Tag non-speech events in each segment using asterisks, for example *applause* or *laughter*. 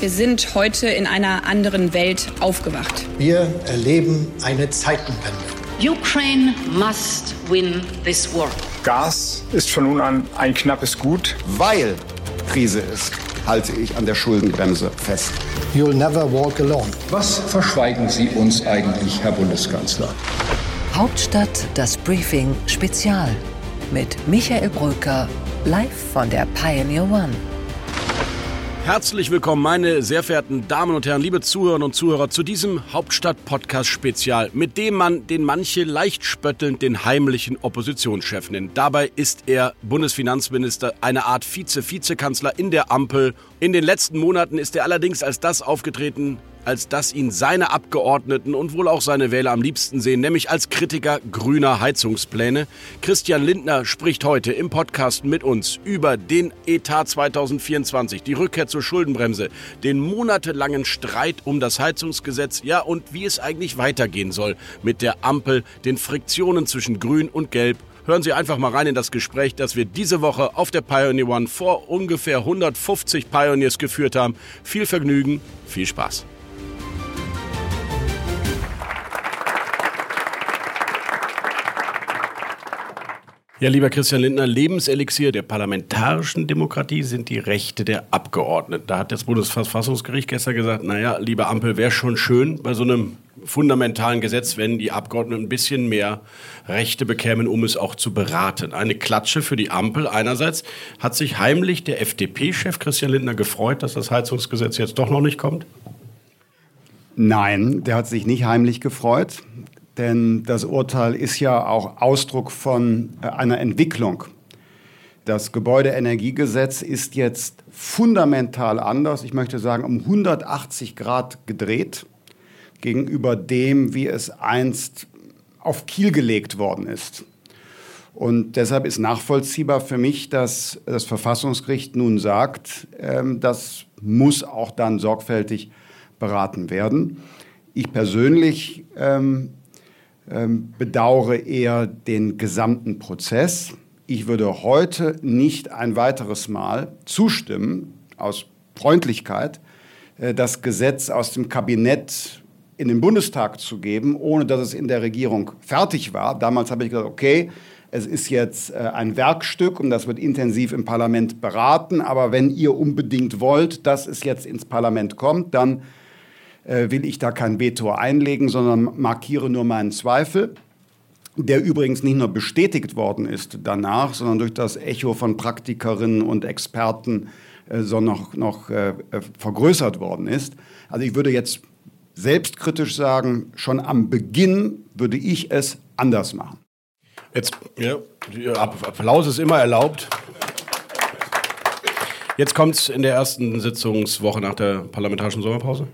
Wir sind heute in einer anderen Welt aufgewacht. Wir erleben eine Zeitenwende. Ukraine must win this war. Gas ist von nun an ein knappes Gut. Weil Krise ist, halte ich an der Schuldenbremse fest. You'll never walk alone. Was verschweigen Sie uns eigentlich, Herr Bundeskanzler? Hauptstadt das Briefing Spezial mit Michael Brücker live von der Pioneer One. Herzlich willkommen, meine sehr verehrten Damen und Herren, liebe Zuhörerinnen und Zuhörer, zu diesem Hauptstadt-Podcast-Spezial, mit dem man den manche leicht spöttelnd den heimlichen Oppositionschef nennt. Dabei ist er Bundesfinanzminister, eine Art Vize-Vizekanzler in der Ampel. In den letzten Monaten ist er allerdings als das aufgetreten, als dass ihn seine Abgeordneten und wohl auch seine Wähler am liebsten sehen, nämlich als Kritiker grüner Heizungspläne. Christian Lindner spricht heute im Podcast mit uns über den Etat 2024, die Rückkehr zur Schuldenbremse, den monatelangen Streit um das Heizungsgesetz, ja und wie es eigentlich weitergehen soll mit der Ampel, den Friktionen zwischen Grün und Gelb Hören Sie einfach mal rein in das Gespräch, das wir diese Woche auf der Pioneer One vor ungefähr 150 Pioneers geführt haben. Viel Vergnügen, viel Spaß. Ja, lieber Christian Lindner, Lebenselixier der parlamentarischen Demokratie sind die Rechte der Abgeordneten. Da hat das Bundesverfassungsgericht gestern gesagt, naja, liebe Ampel, wäre schon schön bei so einem fundamentalen Gesetz, wenn die Abgeordneten ein bisschen mehr Rechte bekämen, um es auch zu beraten. Eine Klatsche für die Ampel. Einerseits hat sich heimlich der FDP-Chef Christian Lindner gefreut, dass das Heizungsgesetz jetzt doch noch nicht kommt? Nein, der hat sich nicht heimlich gefreut. Denn das Urteil ist ja auch Ausdruck von äh, einer Entwicklung. Das Gebäudeenergiegesetz ist jetzt fundamental anders, ich möchte sagen um 180 Grad gedreht gegenüber dem, wie es einst auf Kiel gelegt worden ist. Und deshalb ist nachvollziehbar für mich, dass das Verfassungsgericht nun sagt, ähm, das muss auch dann sorgfältig beraten werden. Ich persönlich ähm, ähm, bedauere eher den gesamten Prozess. Ich würde heute nicht ein weiteres Mal zustimmen, aus Freundlichkeit, äh, das Gesetz aus dem Kabinett in den Bundestag zu geben, ohne dass es in der Regierung fertig war. Damals habe ich gesagt, okay, es ist jetzt äh, ein Werkstück und das wird intensiv im Parlament beraten, aber wenn ihr unbedingt wollt, dass es jetzt ins Parlament kommt, dann will ich da kein Veto einlegen, sondern markiere nur meinen Zweifel der übrigens nicht nur bestätigt worden ist danach, sondern durch das Echo von Praktikerinnen und Experten äh, so noch, noch äh, äh, vergrößert worden ist. Also ich würde jetzt selbstkritisch sagen, schon am Beginn würde ich es anders machen. Jetzt, ja, Applaus ist immer erlaubt. Jetzt kommt es in der ersten Sitzungswoche nach der parlamentarischen Sommerpause?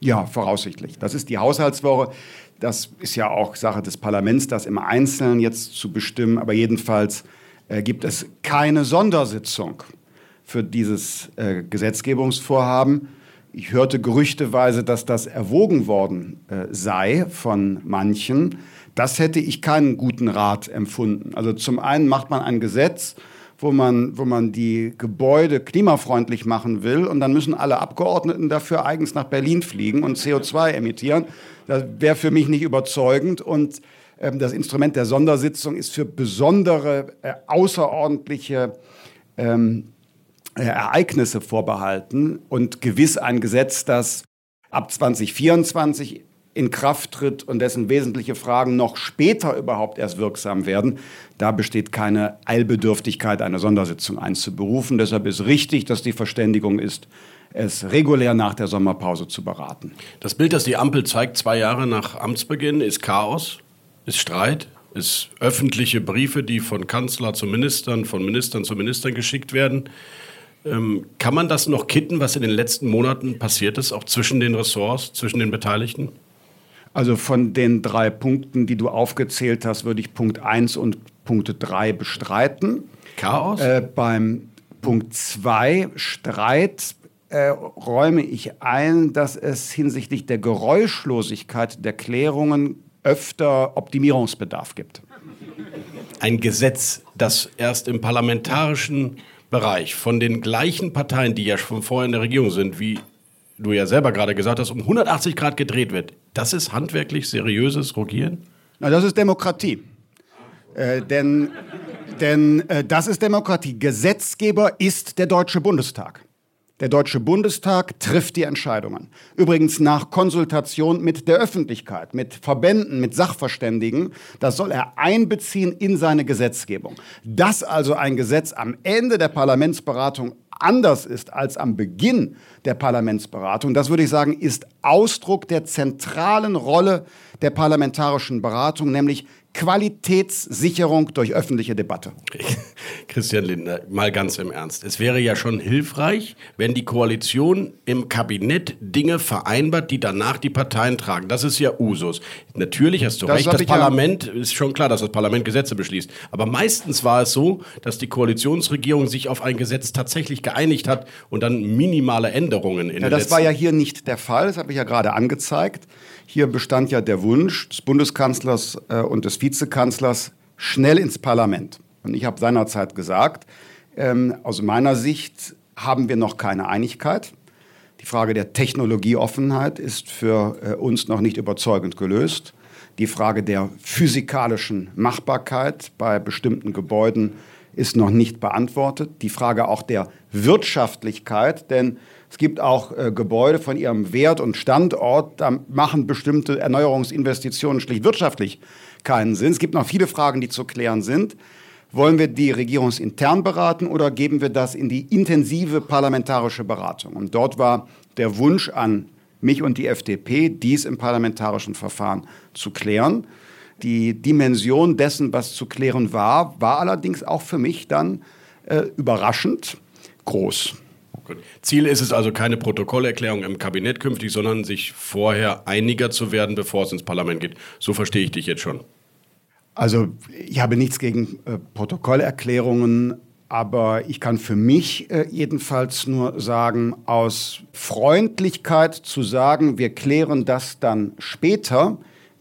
Ja, voraussichtlich. Das ist die Haushaltswoche. Das ist ja auch Sache des Parlaments, das im Einzelnen jetzt zu bestimmen. Aber jedenfalls äh, gibt es keine Sondersitzung für dieses äh, Gesetzgebungsvorhaben. Ich hörte gerüchteweise, dass das erwogen worden äh, sei von manchen. Das hätte ich keinen guten Rat empfunden. Also zum einen macht man ein Gesetz, wo man, wo man die Gebäude klimafreundlich machen will. Und dann müssen alle Abgeordneten dafür eigens nach Berlin fliegen und CO2 emittieren. Das wäre für mich nicht überzeugend. Und ähm, das Instrument der Sondersitzung ist für besondere, äh, außerordentliche ähm, äh, Ereignisse vorbehalten und gewiss ein Gesetz, das ab 2024 in Kraft tritt und dessen wesentliche Fragen noch später überhaupt erst wirksam werden, da besteht keine Eilbedürftigkeit, eine Sondersitzung einzuberufen. Deshalb ist richtig, dass die Verständigung ist, es regulär nach der Sommerpause zu beraten. Das Bild, das die Ampel zeigt, zwei Jahre nach Amtsbeginn, ist Chaos, ist Streit, ist öffentliche Briefe, die von Kanzler zu Ministern, von Ministern zu Ministern geschickt werden. Ähm, kann man das noch kitten, was in den letzten Monaten passiert ist, auch zwischen den Ressorts, zwischen den Beteiligten? Also von den drei Punkten, die du aufgezählt hast, würde ich Punkt 1 und Punkt 3 bestreiten. Chaos? Äh, beim Punkt 2 Streit äh, räume ich ein, dass es hinsichtlich der Geräuschlosigkeit der Klärungen öfter Optimierungsbedarf gibt. Ein Gesetz, das erst im parlamentarischen Bereich von den gleichen Parteien, die ja schon vorher in der Regierung sind, wie du ja selber gerade gesagt hast, um 180 Grad gedreht wird, das ist handwerklich seriöses Regieren? Na, das ist Demokratie. Äh, denn denn äh, das ist Demokratie. Gesetzgeber ist der Deutsche Bundestag. Der Deutsche Bundestag trifft die Entscheidungen. Übrigens nach Konsultation mit der Öffentlichkeit, mit Verbänden, mit Sachverständigen. Das soll er einbeziehen in seine Gesetzgebung. Dass also ein Gesetz am Ende der Parlamentsberatung anders ist als am Beginn der Parlamentsberatung, das würde ich sagen, ist Ausdruck der zentralen Rolle der parlamentarischen Beratung, nämlich Qualitätssicherung durch öffentliche Debatte. *laughs* Christian Lindner, mal ganz im Ernst. Es wäre ja schon hilfreich, wenn die Koalition im Kabinett Dinge vereinbart, die danach die Parteien tragen. Das ist ja Usus. Natürlich hast du das recht, das Parlament ja ist schon klar, dass das Parlament Gesetze beschließt. Aber meistens war es so, dass die Koalitionsregierung sich auf ein Gesetz tatsächlich geeinigt hat und dann minimale Änderungen in ja, Das war ja hier nicht der Fall, das habe ich ja gerade angezeigt. Hier bestand ja der Wunsch des Bundeskanzlers äh, und des Vizekanzlers schnell ins Parlament. Und ich habe seinerzeit gesagt, ähm, aus meiner Sicht haben wir noch keine Einigkeit. Die Frage der Technologieoffenheit ist für äh, uns noch nicht überzeugend gelöst. Die Frage der physikalischen Machbarkeit bei bestimmten Gebäuden ist noch nicht beantwortet. Die Frage auch der Wirtschaftlichkeit, denn es gibt auch äh, Gebäude von ihrem Wert und Standort, da machen bestimmte Erneuerungsinvestitionen schlicht wirtschaftlich keinen Sinn. Es gibt noch viele Fragen, die zu klären sind. Wollen wir die regierungsintern beraten oder geben wir das in die intensive parlamentarische Beratung? Und dort war der Wunsch an mich und die FDP, dies im parlamentarischen Verfahren zu klären. Die Dimension dessen, was zu klären war, war allerdings auch für mich dann äh, überraschend groß. Ziel ist es also keine Protokollerklärung im Kabinett künftig, sondern sich vorher einiger zu werden, bevor es ins Parlament geht. So verstehe ich dich jetzt schon. Also ich habe nichts gegen äh, Protokollerklärungen, aber ich kann für mich äh, jedenfalls nur sagen, aus Freundlichkeit zu sagen, wir klären das dann später,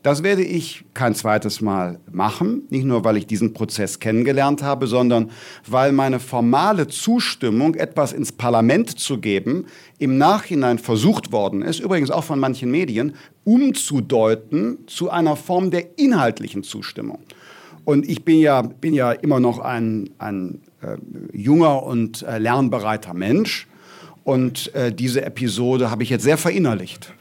das werde ich kein zweites Mal machen, nicht nur weil ich diesen Prozess kennengelernt habe, sondern weil meine formale Zustimmung, etwas ins Parlament zu geben, im Nachhinein versucht worden ist, übrigens auch von manchen Medien, umzudeuten zu einer Form der inhaltlichen Zustimmung. Und ich bin ja, bin ja immer noch ein, ein äh, junger und äh, lernbereiter Mensch. Und äh, diese Episode habe ich jetzt sehr verinnerlicht.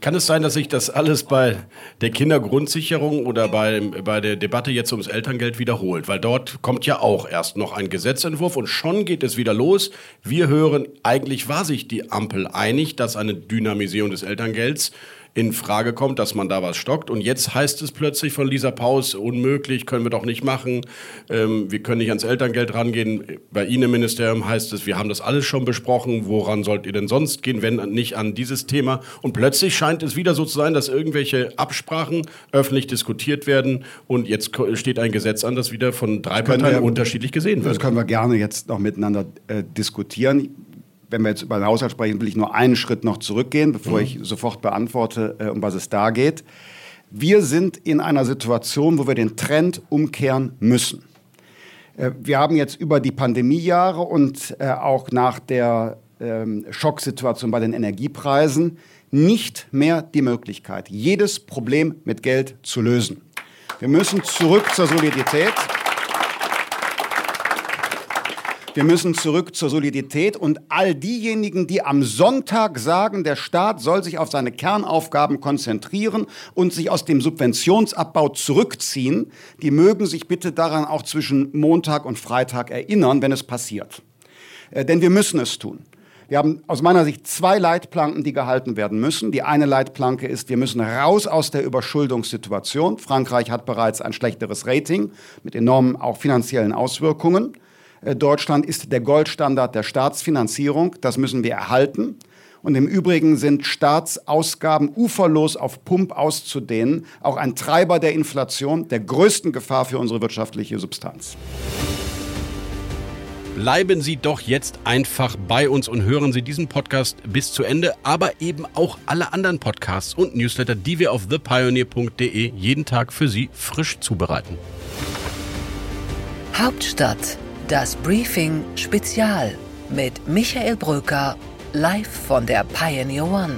Kann es sein, dass sich das alles bei der Kindergrundsicherung oder bei, bei der Debatte jetzt ums Elterngeld wiederholt? Weil dort kommt ja auch erst noch ein Gesetzentwurf und schon geht es wieder los. Wir hören, eigentlich war sich die Ampel einig, dass eine Dynamisierung des Elterngelds in Frage kommt, dass man da was stockt. Und jetzt heißt es plötzlich von Lisa Paus, unmöglich, können wir doch nicht machen. Ähm, wir können nicht ans Elterngeld rangehen. Bei Ihnen im Ministerium heißt es, wir haben das alles schon besprochen. Woran sollt ihr denn sonst gehen, wenn nicht an dieses Thema? Und plötzlich scheint es wieder so zu sein, dass irgendwelche Absprachen öffentlich diskutiert werden. Und jetzt steht ein Gesetz an, das wieder von drei Parteien wir, unterschiedlich gesehen wird. Das können wir gerne jetzt noch miteinander äh, diskutieren wenn wir jetzt über den Haushalt sprechen, will ich nur einen Schritt noch zurückgehen, bevor mhm. ich sofort beantworte, äh, um was es da geht. Wir sind in einer Situation, wo wir den Trend umkehren müssen. Äh, wir haben jetzt über die Pandemiejahre und äh, auch nach der ähm, Schocksituation bei den Energiepreisen nicht mehr die Möglichkeit, jedes Problem mit Geld zu lösen. Wir müssen zurück zur Solidität. Wir müssen zurück zur Solidität und all diejenigen, die am Sonntag sagen, der Staat soll sich auf seine Kernaufgaben konzentrieren und sich aus dem Subventionsabbau zurückziehen, die mögen sich bitte daran auch zwischen Montag und Freitag erinnern, wenn es passiert. Äh, denn wir müssen es tun. Wir haben aus meiner Sicht zwei Leitplanken, die gehalten werden müssen. Die eine Leitplanke ist, wir müssen raus aus der Überschuldungssituation. Frankreich hat bereits ein schlechteres Rating mit enormen auch finanziellen Auswirkungen. Äh, Deutschland ist der Goldstandard der Staatsfinanzierung. Das müssen wir erhalten. Und im Übrigen sind Staatsausgaben uferlos auf Pump auszudehnen auch ein Treiber der Inflation, der größten Gefahr für unsere wirtschaftliche Substanz. Bleiben Sie doch jetzt einfach bei uns und hören Sie diesen Podcast bis zu Ende, aber eben auch alle anderen Podcasts und Newsletter, die wir auf thepioneer.de jeden Tag für Sie frisch zubereiten. Hauptstadt Das Briefing Spezial mit Michael Bröker live von der Pioneer One.